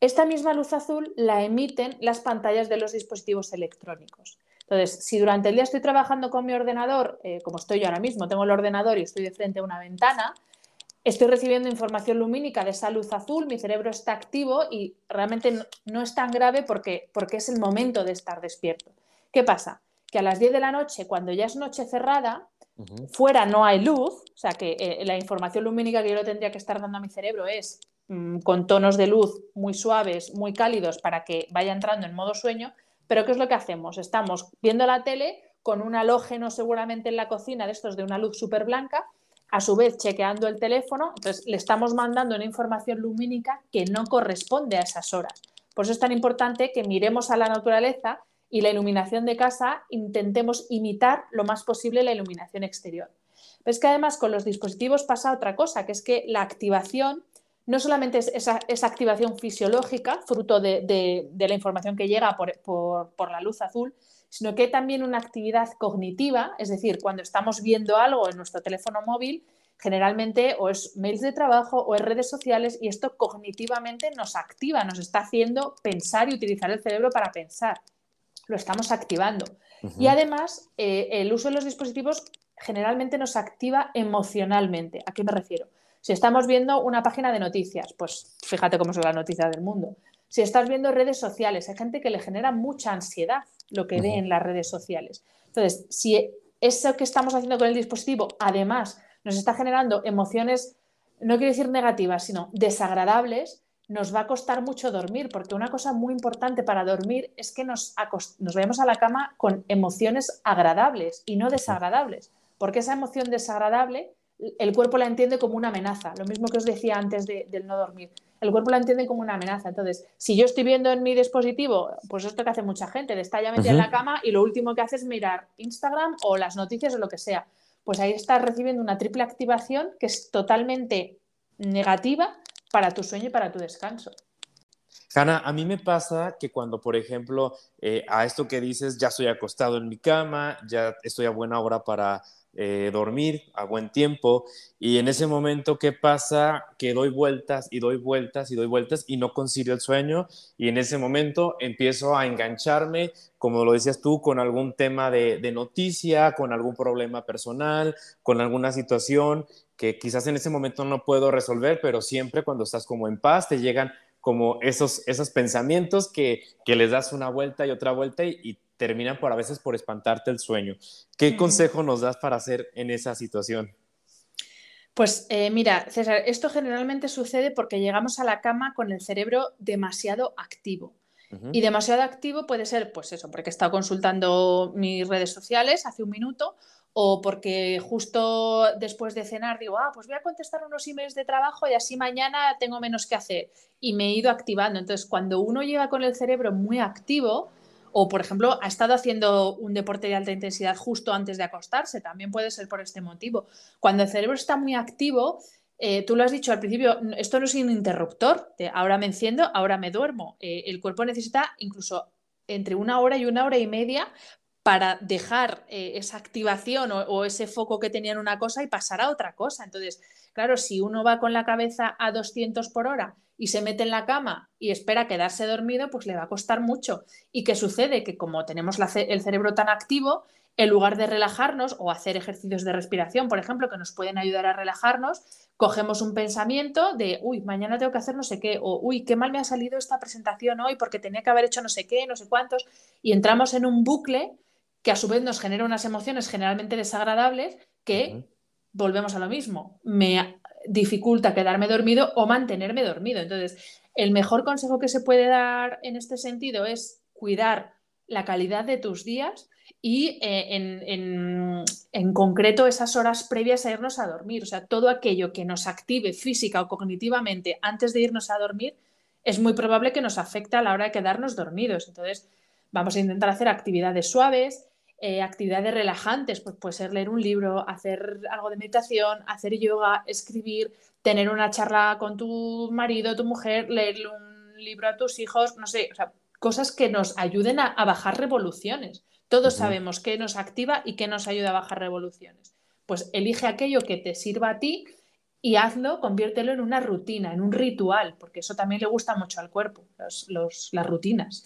Esta misma luz azul la emiten las pantallas de los dispositivos electrónicos. Entonces, si durante el día estoy trabajando con mi ordenador, eh, como estoy yo ahora mismo, tengo el ordenador y estoy de frente a una ventana, estoy recibiendo información lumínica de esa luz azul, mi cerebro está activo y realmente no, es tan grave porque, porque es el momento de estar despierto. ¿Qué pasa? Que a las 10 de la noche, cuando ya es noche cerrada, fuera no hay luz, o sea que eh, la información lumínica que yo le tendría que estar dando a mi cerebro es mm, con tonos de luz muy suaves, muy cálidos para que vaya entrando en modo sueño, pero ¿qué es lo que hacemos? Estamos viendo la tele con un halógeno seguramente en la cocina de estos de una luz súper blanca, a su vez chequeando el teléfono, entonces le estamos mandando una información lumínica que no corresponde a esas horas. Por eso es tan importante que miremos a la naturaleza y la iluminación de casa intentemos imitar lo más posible la iluminación exterior. Pero es que además con los dispositivos pasa otra cosa, que es que la activación no solamente es esa, activación fisiológica, fruto de, la información que llega por, la luz azul, sino que hay también una actividad cognitiva, es decir, cuando estamos viendo algo en nuestro teléfono móvil, generalmente o es mails de trabajo o es redes sociales y esto cognitivamente nos activa, nos está haciendo pensar y utilizar el cerebro para pensar. Lo estamos activando. Y además, eh, el uso de los dispositivos generalmente nos activa emocionalmente. ¿A qué me refiero? Si estamos viendo una página de noticias, pues fíjate cómo son las noticias del mundo. Si estás viendo redes sociales, hay gente que le genera mucha ansiedad lo que ve en las redes sociales. Entonces, si eso que estamos haciendo con el dispositivo, además, nos está generando emociones, no quiero decir negativas, sino desagradables, nos va a costar mucho dormir, porque una cosa muy importante para dormir es que nos, nos vemos a la cama con emociones agradables y no desagradables, porque esa emoción desagradable el cuerpo la entiende como una amenaza, lo mismo que os decía antes del no dormir. El cuerpo la entiende como una amenaza. Entonces, si yo estoy viendo en mi dispositivo, pues esto que hace mucha gente, de estar ya metida en la cama y lo último que hace es mirar Instagram o las noticias o lo que sea, pues ahí estás recibiendo una triple activación que es totalmente negativa para tu sueño y para tu descanso. Hanna, a mí me pasa que cuando, por ejemplo, eh, a esto que dices, ya estoy acostado en mi cama, ya estoy a buena hora para eh, dormir a buen tiempo y en ese momento, ¿qué pasa? Que doy vueltas y doy vueltas y doy vueltas y no consigo el sueño y en ese momento empiezo a engancharme, como lo decías tú, con algún tema de, de noticia, con algún problema personal, con alguna situación que quizás en ese momento no puedo resolver, pero siempre cuando estás como en paz te llegan como esos, esos pensamientos que, que les das una vuelta y otra vuelta y terminan por a veces por espantarte el sueño. ¿Qué consejo nos das para hacer en esa situación? Pues eh, mira, César, esto generalmente sucede porque llegamos a la cama con el cerebro demasiado activo. Y demasiado activo puede ser, pues eso, porque he estado consultando mis redes sociales hace un minuto o porque justo después de cenar digo, ah, pues voy a contestar unos emails de trabajo y así mañana tengo menos que hacer. Y me he ido activando. Entonces, cuando uno llega con el cerebro muy activo, o, por ejemplo, ha estado haciendo un deporte de alta intensidad justo antes de acostarse, también puede ser por este motivo. Cuando el cerebro está muy activo, eh, tú lo has dicho al principio, esto no es un interruptor, ahora me enciendo, ahora me duermo. Eh, el cuerpo necesita incluso entre una hora y una hora y media para dejar eh, esa activación o, ese foco que tenía en una cosa y pasar a otra cosa. Entonces, claro, si uno va con la cabeza a 200 por hora y se mete en la cama y espera quedarse dormido, pues le va a costar mucho. ¿Y qué sucede? Que como tenemos el cerebro tan activo, en lugar de relajarnos o hacer ejercicios de respiración, por ejemplo, que nos pueden ayudar a relajarnos, cogemos un pensamiento de, uy, mañana tengo que hacer no sé qué, o uy, qué mal me ha salido esta presentación hoy porque tenía que haber hecho no sé qué, no sé cuántos, y entramos en un bucle que a su vez nos genera unas emociones generalmente desagradables que volvemos a lo mismo, me dificulta quedarme dormido o mantenerme dormido. Entonces, el mejor consejo que se puede dar en este sentido es cuidar la calidad de tus días y eh, en, concreto esas horas previas a irnos a dormir. O sea, todo aquello que nos active física o cognitivamente antes de irnos a dormir es muy probable que nos afecte a la hora de quedarnos dormidos. Entonces, vamos a intentar hacer actividades suaves, eh, actividades relajantes, pues puede ser leer un libro, hacer algo de meditación, hacer yoga, escribir, tener una charla con tu marido, tu mujer, leerle un libro a tus hijos, no sé, o sea, cosas que nos ayuden a, bajar revoluciones. Todos sabemos qué nos activa y qué nos ayuda a bajar revoluciones. Pues elige aquello que te sirva a ti y hazlo, conviértelo en una rutina, en un ritual, porque eso también le gusta mucho al cuerpo, las rutinas.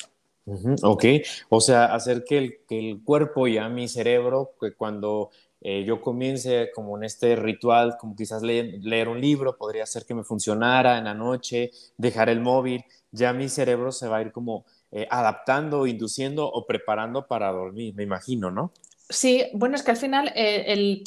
Ok, o sea, hacer que el, que el cuerpo y a mi cerebro, que cuando eh, yo comience como en este ritual, como quizás leer, un libro, podría hacer que me funcionara en la noche, dejar el móvil, ya mi cerebro se va a ir como eh, adaptando, induciendo o preparando para dormir, me imagino, ¿no? Sí, bueno, es que al final eh, el,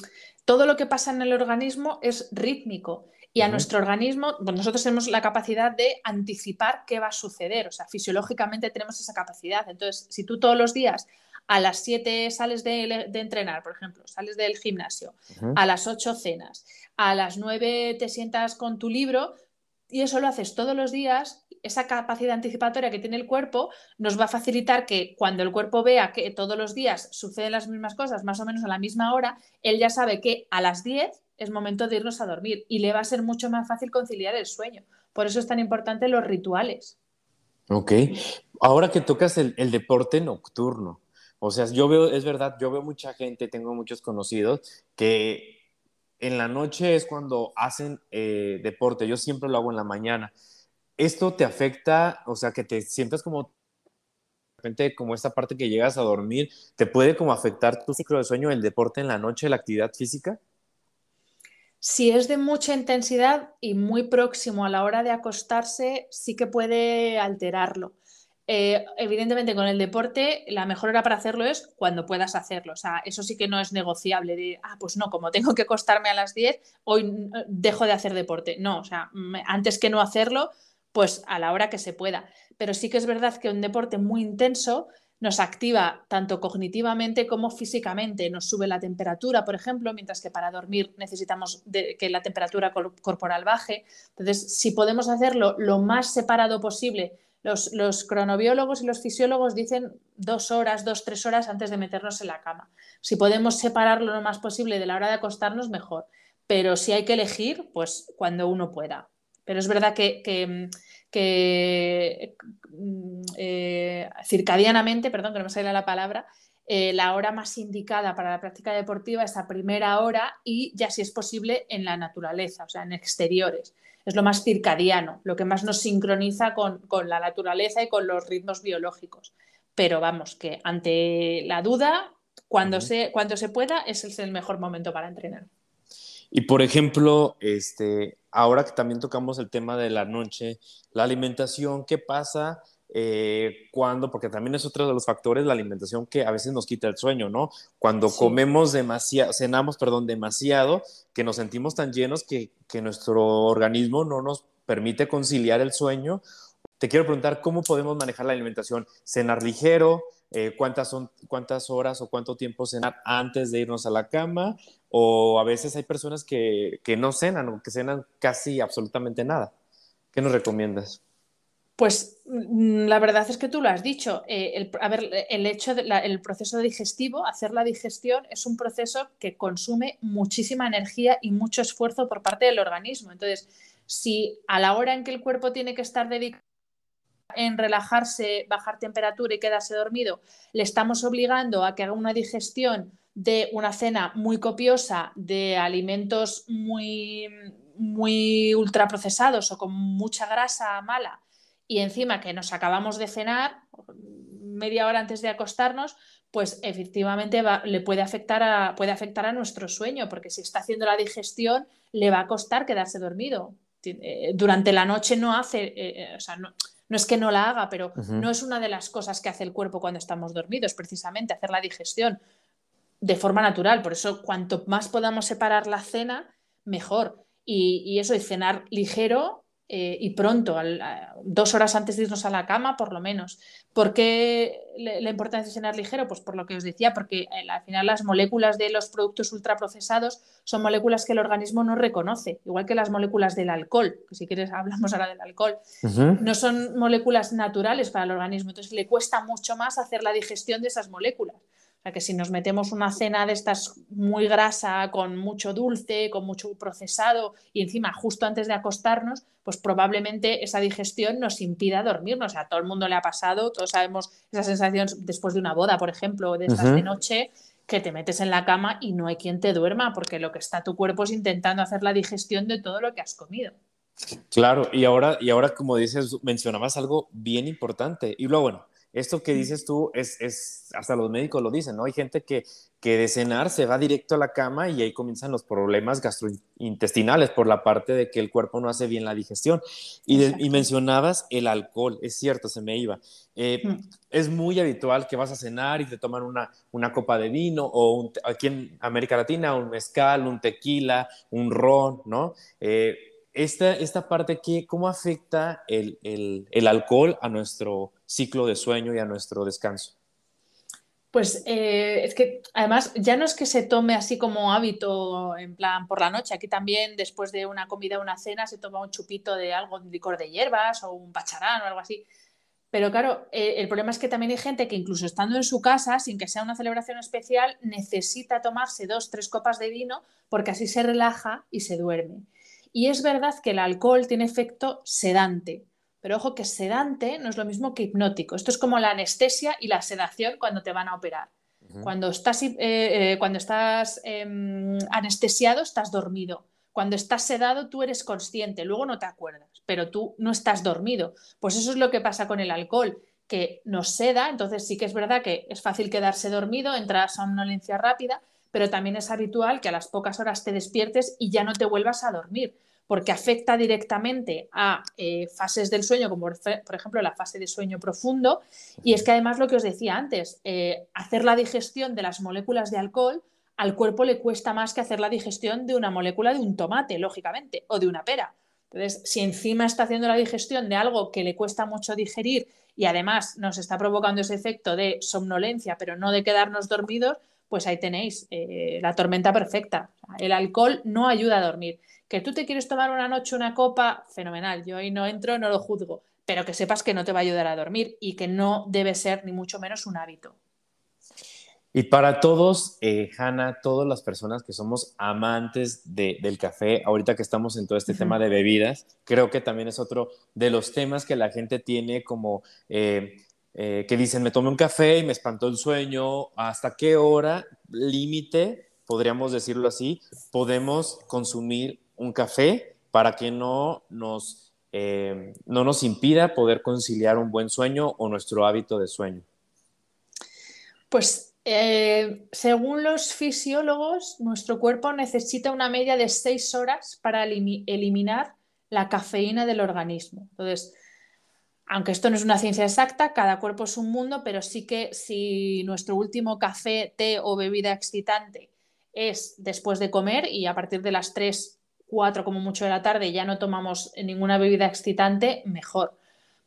todo lo que pasa en el organismo es rítmico. Y a nuestro organismo, pues nosotros tenemos la capacidad de anticipar qué va a suceder, o sea, fisiológicamente tenemos esa capacidad. Entonces, si tú todos los días a las 7 sales de, entrenar, por ejemplo, sales del gimnasio, a las 8 cenas, a las 9 te sientas con tu libro y eso lo haces todos los días, esa capacidad anticipatoria que tiene el cuerpo nos va a facilitar que cuando el cuerpo vea que todos los días suceden las mismas cosas, más o menos a la misma hora, él ya sabe que a las 10 es momento de irnos a dormir y le va a ser mucho más fácil conciliar el sueño. Por eso es tan importante los rituales. Ok. Ahora que tocas el, deporte nocturno, o sea, yo veo, es verdad, yo veo mucha gente, tengo muchos conocidos que en la noche es cuando hacen eh, deporte. Yo siempre lo hago en la mañana. ¿Esto te afecta, o sea, que te sientas como como esta parte que llegas a dormir, te puede como afectar tu ciclo de sueño, el deporte en la noche, la actividad física? Si es de mucha intensidad y muy próximo a la hora de acostarse, sí que puede alterarlo. Eh, evidentemente, con el deporte, la mejor hora para hacerlo es cuando puedas hacerlo. O sea, eso sí que no es negociable. De, ah, pues no, como tengo que acostarme a las 10, hoy dejo de hacer deporte. No, o sea, antes que no hacerlo, pues a la hora que se pueda. Pero sí que es verdad que un deporte muy intenso nos activa tanto cognitivamente como físicamente. Nos sube la temperatura, por ejemplo, mientras que para dormir necesitamos que la temperatura corporal baje. Entonces, si podemos hacerlo lo más separado posible, los, los, cronobiólogos y los fisiólogos dicen dos horas, dos, tres horas antes de meternos en la cama. Si podemos separarlo lo más posible de la hora de acostarnos, mejor. Pero si hay que elegir, pues cuando uno pueda. Pero es verdad que, que que mm, eh, circadianamente, perdón que no me sale la palabra, eh, la hora más indicada para la práctica deportiva es a primera hora y ya si es posible en la naturaleza, o sea, en exteriores. Es lo más circadiano, lo que más nos sincroniza con, la naturaleza y con los ritmos biológicos. Pero vamos, que ante la duda, cuando, se, cuando se pueda, ese es el mejor momento para entrenar. Y por ejemplo, este, ahora que también tocamos el tema de la noche, la alimentación, ¿qué pasa eh, cuando? Porque también es otro de los factores, la alimentación que a veces nos quita el sueño, ¿no? Cuando comemos demasiado, cenamos, perdón, demasiado, que nos sentimos tan llenos que, que nuestro organismo no nos permite conciliar el sueño. Te quiero preguntar cómo podemos manejar la alimentación, cenar ligero, eh, cuántas, son, cuántas horas o cuánto tiempo cenar antes de irnos a la cama, o a veces hay personas que, que no cenan o que cenan casi absolutamente nada. ¿Qué nos recomiendas? Pues mm, la verdad es que tú lo has dicho. Eh, el, a ver, el hecho del proceso digestivo, hacer la digestión, es un proceso que consume muchísima energía y mucho esfuerzo por parte del organismo. Entonces, si a la hora en que el cuerpo tiene que estar dedicado en relajarse, bajar temperatura y quedarse dormido, le estamos obligando a que haga una digestión de una cena muy copiosa de alimentos muy, muy ultraprocesados o con mucha grasa mala y encima que nos acabamos de cenar media hora antes de acostarnos, pues efectivamente le puede afectar, a, puede afectar a nuestro sueño, porque si está haciendo la digestión le va a costar quedarse dormido. Eh, durante la noche no hace, eh, eh, o sea, es que no la haga, pero no es una de las cosas que hace el cuerpo cuando estamos dormidos, precisamente hacer la digestión de forma natural. Por eso, cuanto más podamos separar la cena, mejor. Y, y eso, y cenar ligero eh, y pronto, dos horas antes de irnos a la cama, por lo menos. ¿Por qué la importancia de cenar ligero? Pues por lo que os decía, porque eh, al final las moléculas de los productos ultraprocesados son moléculas que el organismo no reconoce, igual que las moléculas del alcohol, que si quieres *laughs* hablamos ahora del alcohol. No son moléculas naturales para el organismo, entonces le cuesta mucho más hacer la digestión de esas moléculas. O sea que si nos metemos una cena de estas muy grasa, con mucho dulce, con mucho procesado y encima justo antes de acostarnos, pues probablemente esa digestión nos impida dormirnos. O sea, a todo el mundo le ha pasado, todos sabemos esa sensación después de una boda, por ejemplo, de estas de noche, que te metes en la cama y no hay quien te duerma, porque lo que está tu cuerpo es intentando hacer la digestión de todo lo que has comido. Claro, y ahora, y ahora como dices, mencionabas algo bien importante. Y luego, bueno, esto que dices tú es, es, hasta los médicos lo dicen, ¿no? Hay gente que, que de cenar se va directo a la cama y ahí comienzan los problemas gastrointestinales por la parte de que el cuerpo no hace bien la digestión. Y, mencionabas el alcohol, es cierto, se me iba. Eh, mm. Es muy habitual que vas a cenar y te toman una, una copa de vino o aquí en América Latina un mezcal, un tequila, un ron, ¿no? Eh, esta, esta parte, ¿qué, ¿cómo afecta el, el, el alcohol a nuestro ciclo de sueño y a nuestro descanso? Pues eh, es que además ya no es que se tome así como hábito en plan por la noche, aquí también después de una comida o una cena se toma un chupito de algo, un licor de hierbas o un pacharán o algo así. Pero claro, eh, el problema es que también hay gente que incluso estando en su casa, sin que sea una celebración especial, necesita tomarse dos, tres copas de vino porque así se relaja y se duerme. Y es verdad que el alcohol tiene efecto sedante, pero ojo que sedante no es lo mismo que hipnótico. Esto es como la anestesia y la sedación cuando te van a operar. Cuando estás, eh, eh, cuando estás em, anestesiado, estás dormido. Cuando estás sedado, tú eres consciente, luego no te acuerdas, pero tú no estás dormido. Pues eso es lo que pasa con el alcohol, que nos seda, entonces sí que es verdad que es fácil quedarse dormido, entra a somnolencia rápida, pero también es habitual que a las pocas horas te despiertes y ya no te vuelvas a dormir porque afecta directamente a eh, fases del sueño, como por ejemplo la fase de sueño profundo. Y es que además lo que os decía antes, eh, hacer la digestión de las moléculas de alcohol al cuerpo le cuesta más que hacer la digestión de una molécula de un tomate, lógicamente, o de una pera. Entonces, si encima está haciendo la digestión de algo que le cuesta mucho digerir y además nos está provocando ese efecto de somnolencia, pero no de quedarnos dormidos, pues ahí tenéis eh, la tormenta perfecta. El alcohol no ayuda a dormir. Que tú te quieres tomar una noche una copa, fenomenal. Yo ahí no entro, no lo juzgo. Pero que sepas que no te va a ayudar a dormir y que no debe ser ni mucho menos un hábito. Y para todos, eh, Hanna, todas las personas que somos amantes del café, ahorita que estamos en todo este tema de bebidas, creo que también es otro de los temas que la gente tiene como eh, eh, que dicen, me tomé un café y me espantó el sueño, ¿hasta qué hora límite, podríamos decirlo así, podemos consumir un café para que no nos, eh, no nos impida poder conciliar un buen sueño o nuestro hábito de sueño? Pues eh, según los fisiólogos, nuestro cuerpo necesita una media de seis horas para eliminar la cafeína del organismo. Entonces, aunque esto no es una ciencia exacta, cada cuerpo es un mundo, pero sí que si nuestro último café, té o bebida excitante es después de comer y a partir de las 3 4 como mucho de la tarde ya no tomamos ninguna bebida excitante, mejor.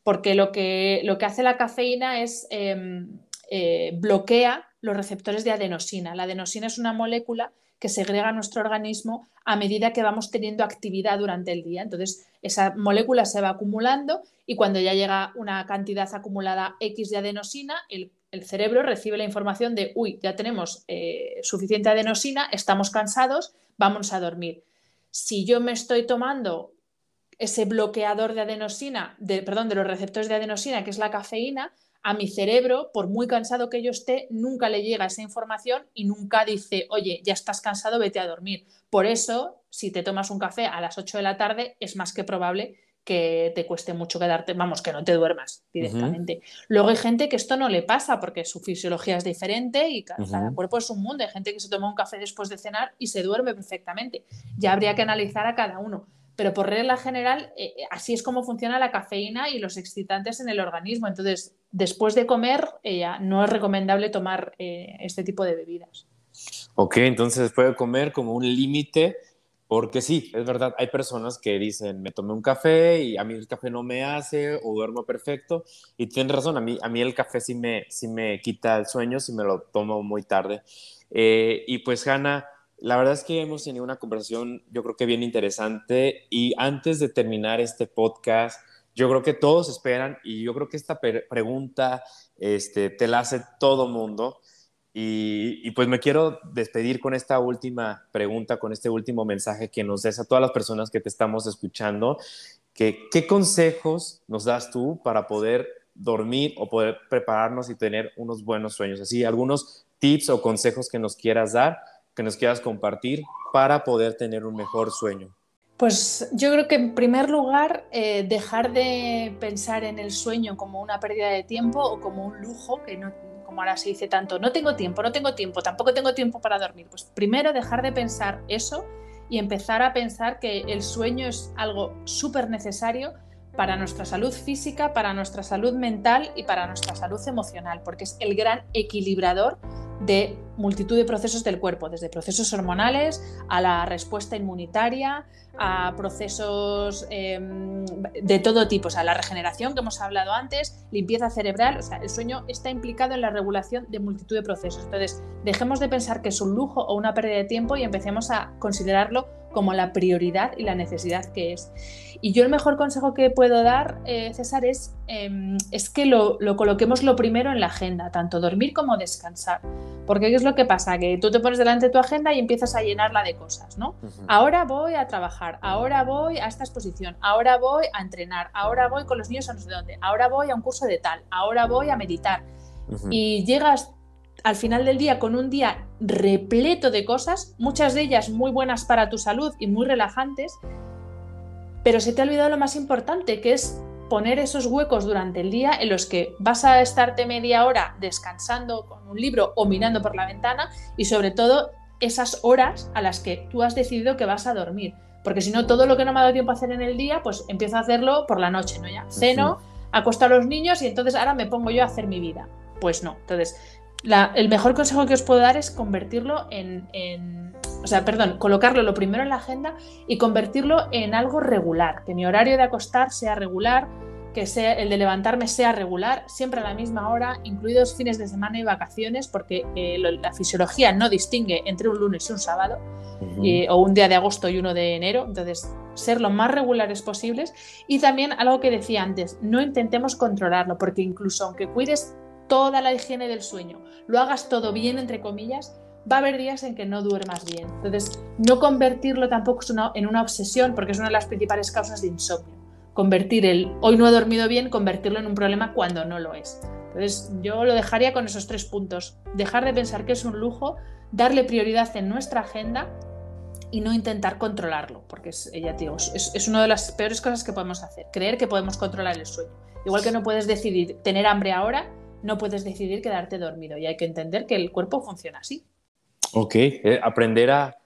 Porque lo que, lo que hace la cafeína es em, eh, bloquea los receptores de adenosina. La adenosina es una molécula que segrega nuestro organismo a medida que vamos teniendo actividad durante el día. Entonces, esa molécula se va acumulando y cuando ya llega una cantidad acumulada X de adenosina, el, cerebro recibe la información de, uy, ya tenemos eh, suficiente adenosina, estamos cansados, vamos a dormir si yo me estoy tomando ese bloqueador de adenosina, de, perdón, de los receptores de adenosina, que es la cafeína, a mi cerebro, por muy cansado que yo esté, nunca le llega esa información y nunca dice, oye, ya estás cansado, vete a dormir. Por eso, si te tomas un café a las 8 de la tarde, es más que probable que te cueste mucho quedarte, vamos, que no te duermas directamente. Luego hay gente que esto no le pasa porque su fisiología es diferente y cada, cuerpo es un mundo. Hay gente que se toma un café después de cenar y se duerme perfectamente. Ya habría que analizar a cada uno. Pero por regla general, eh, eh, así es como funciona la cafeína y los excitantes en el organismo. Entonces, después de comer, eh, no es recomendable tomar este tipo de bebidas. Ok, entonces después de comer como un límite porque sí, es verdad, hay personas que dicen, me tomé un café y a mí el café no me hace o duermo perfecto. Y tienes razón, a mí, a mí el café sí me, sí me quita el sueño si me lo tomo muy tarde. Eh, y pues, Hanna, la verdad es que hemos tenido una conversación, yo creo que bien interesante. Y antes de terminar este podcast, yo creo que todos esperan, y yo creo que esta pregunta este, te la hace todo mundo. Y, pues me quiero despedir con esta última pregunta, con este último mensaje que nos des a todas las personas que te estamos escuchando. Que, ¿Qué consejos nos das tú para poder dormir o poder prepararnos y tener unos buenos sueños? Así, algunos tips o consejos que nos quieras dar, que nos quieras compartir para poder tener un mejor sueño. Pues yo creo que en primer lugar eh, dejar de pensar en el sueño como una pérdida de tiempo o como un lujo que no, como ahora se dice tanto, no tengo tiempo, no tengo tiempo, tampoco tengo tiempo para dormir. Pues primero dejar de pensar eso y empezar a pensar que el sueño es algo súper necesario para nuestra salud física, para nuestra salud mental y para nuestra salud emocional, porque es el gran equilibrador de multitud de procesos del cuerpo, desde procesos hormonales a la respuesta inmunitaria, a procesos em, de todo tipo, o sea, la regeneración que hemos hablado antes, limpieza cerebral, o sea, el sueño está implicado en la regulación de multitud de procesos. Entonces, dejemos de pensar que es un lujo o una pérdida de tiempo y empecemos a considerarlo como la prioridad y la necesidad que es. Y yo el mejor consejo que puedo dar, eh, César, es, em, es que lo, coloquemos lo primero en la agenda, tanto dormir como descansar. Porque ¿qué es lo que pasa? Que tú te pones delante de tu agenda y empiezas a llenarla de cosas, ¿no? Ahora voy a trabajar, ahora voy a esta exposición, ahora voy a entrenar, ahora voy con los niños a no sé dónde, ahora voy a un curso de tal, ahora voy a meditar. Y llegas al final del día con un día repleto de cosas, muchas de ellas muy buenas para tu salud y muy relajantes, pero se te ha olvidado lo más importante, que es poner esos huecos durante el día en los que vas a estarte media hora descansando con un libro o mirando por la ventana y sobre todo esas horas a las que tú has decidido que vas a dormir. Porque si no, todo lo que no me ha dado tiempo a hacer en el día, pues empiezo a hacerlo por la noche, ¿no? Ya ceno, acuesto a los niños y entonces ahora me pongo yo a hacer mi vida. Pues no. Entonces, el mejor consejo que os puedo dar es convertirlo en, o sea, perdón, colocarlo lo primero en la agenda y convertirlo en algo regular, que mi horario de acostar sea regular, que sea, el de levantarme sea regular, siempre a la misma hora, incluidos fines de semana y vacaciones, porque eh, la fisiología no distingue entre un lunes y un sábado, o un día de agosto y uno de enero, entonces ser lo más regulares posibles. Y también algo que decía antes, no intentemos controlarlo, porque incluso aunque cuides toda la higiene del sueño, lo hagas todo bien, entre comillas, va a haber días en que no duermas bien. Entonces, no convertirlo tampoco en una obsesión, porque es una de las principales causas de insomnio. Convertir el hoy no he dormido bien, convertirlo en un problema cuando no lo es. Entonces, yo lo dejaría con esos tres puntos. Dejar de pensar que es un lujo, darle prioridad en nuestra agenda y no intentar controlarlo, porque es, ya digo, es, es una de las peores cosas que podemos hacer, creer que podemos controlar el sueño. Igual que no puedes decidir tener hambre ahora, no puedes decidir quedarte dormido y hay que entender que el cuerpo funciona así. Ok, eh, aprender a,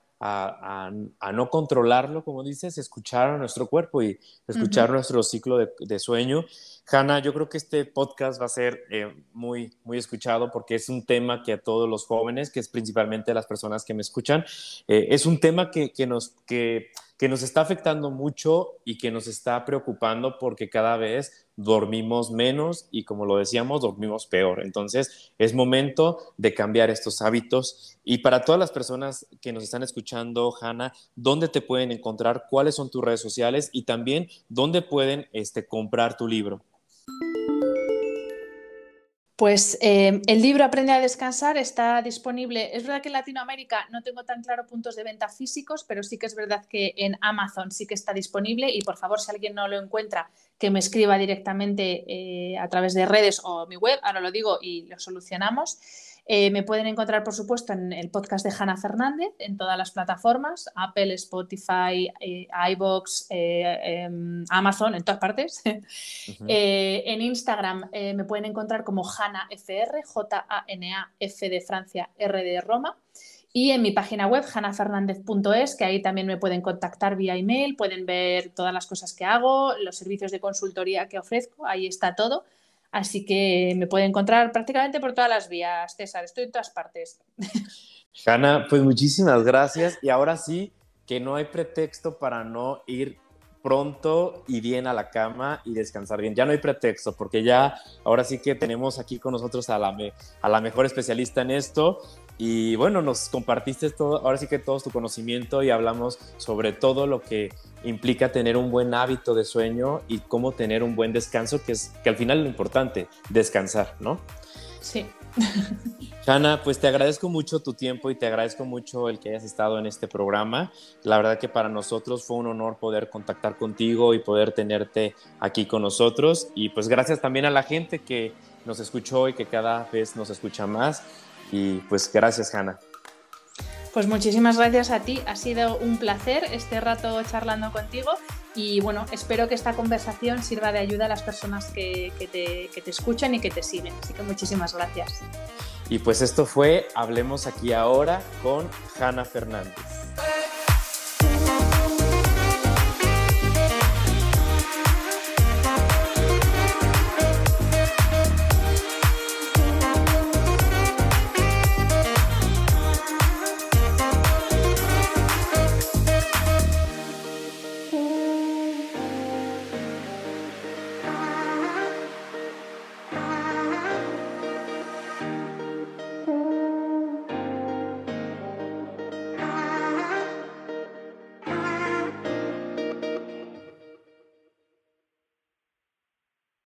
no controlarlo, como dices, escuchar a nuestro cuerpo y escuchar nuestro ciclo de, sueño. Hanna, yo creo que este podcast va a ser eh, muy, muy escuchado porque es un tema que a todos los jóvenes, que es principalmente las personas que me escuchan, eh, es un tema que, nos... Que, que nos está afectando mucho y que nos está preocupando porque cada vez dormimos menos y como lo decíamos, dormimos peor. Entonces es momento de cambiar estos hábitos. Y para todas las personas que nos están escuchando, Hanna, ¿dónde te pueden encontrar? ¿Cuáles son tus redes sociales? Y también, ¿dónde pueden este, comprar tu libro? Pues eh, el libro Aprende a descansar está disponible. Es verdad que en Latinoamérica no tengo tan claro puntos de venta físicos, pero sí que es verdad que en Amazon sí que está disponible y por favor si alguien no lo encuentra, que me escriba directamente eh, a través de redes o mi web, ahora lo digo y lo solucionamos. Eh, me pueden encontrar, por supuesto, en el podcast de Hanna Fernández, en todas las plataformas, Apple, Spotify, eh, iBox, eh, em, Amazon, en todas partes. *laughs* en Instagram me pueden encontrar como HanaFR, J-A-N-A-F de Francia, R de Roma. Y en mi página web, hanafernandez.es, que ahí también me pueden contactar vía email, pueden ver todas las cosas que hago, los servicios de consultoría que ofrezco, ahí está todo. Así que me puede encontrar prácticamente por todas las vías, César. Estoy en todas partes. *laughs* Hanna, pues muchísimas gracias. Y ahora sí, que no hay pretexto para no ir pronto y bien a la cama y descansar bien. Ya no hay pretexto, porque ya ahora sí que tenemos aquí con nosotros a la, a la mejor especialista en esto y bueno, nos compartiste todo, ahora sí que todo tu conocimiento y hablamos sobre todo lo que implica tener un buen hábito de sueño y cómo tener un buen descanso, que es que al final lo importante, descansar, ¿no? Sí. *laughs* Hanna, pues te agradezco mucho tu tiempo y te agradezco mucho el que hayas estado en este programa. La verdad que para nosotros fue un honor poder contactar contigo y poder tenerte aquí con nosotros. Y pues gracias también a la gente que nos escuchó y que cada vez nos escucha más. Y pues gracias, Hanna. Pues muchísimas gracias a ti, ha sido un placer este rato charlando contigo y bueno, espero que esta conversación sirva de ayuda a las personas que, te, que te escuchan y que te siguen. Así que muchísimas gracias. Y pues esto fue Hablemos aquí ahora con Hanna Fernández.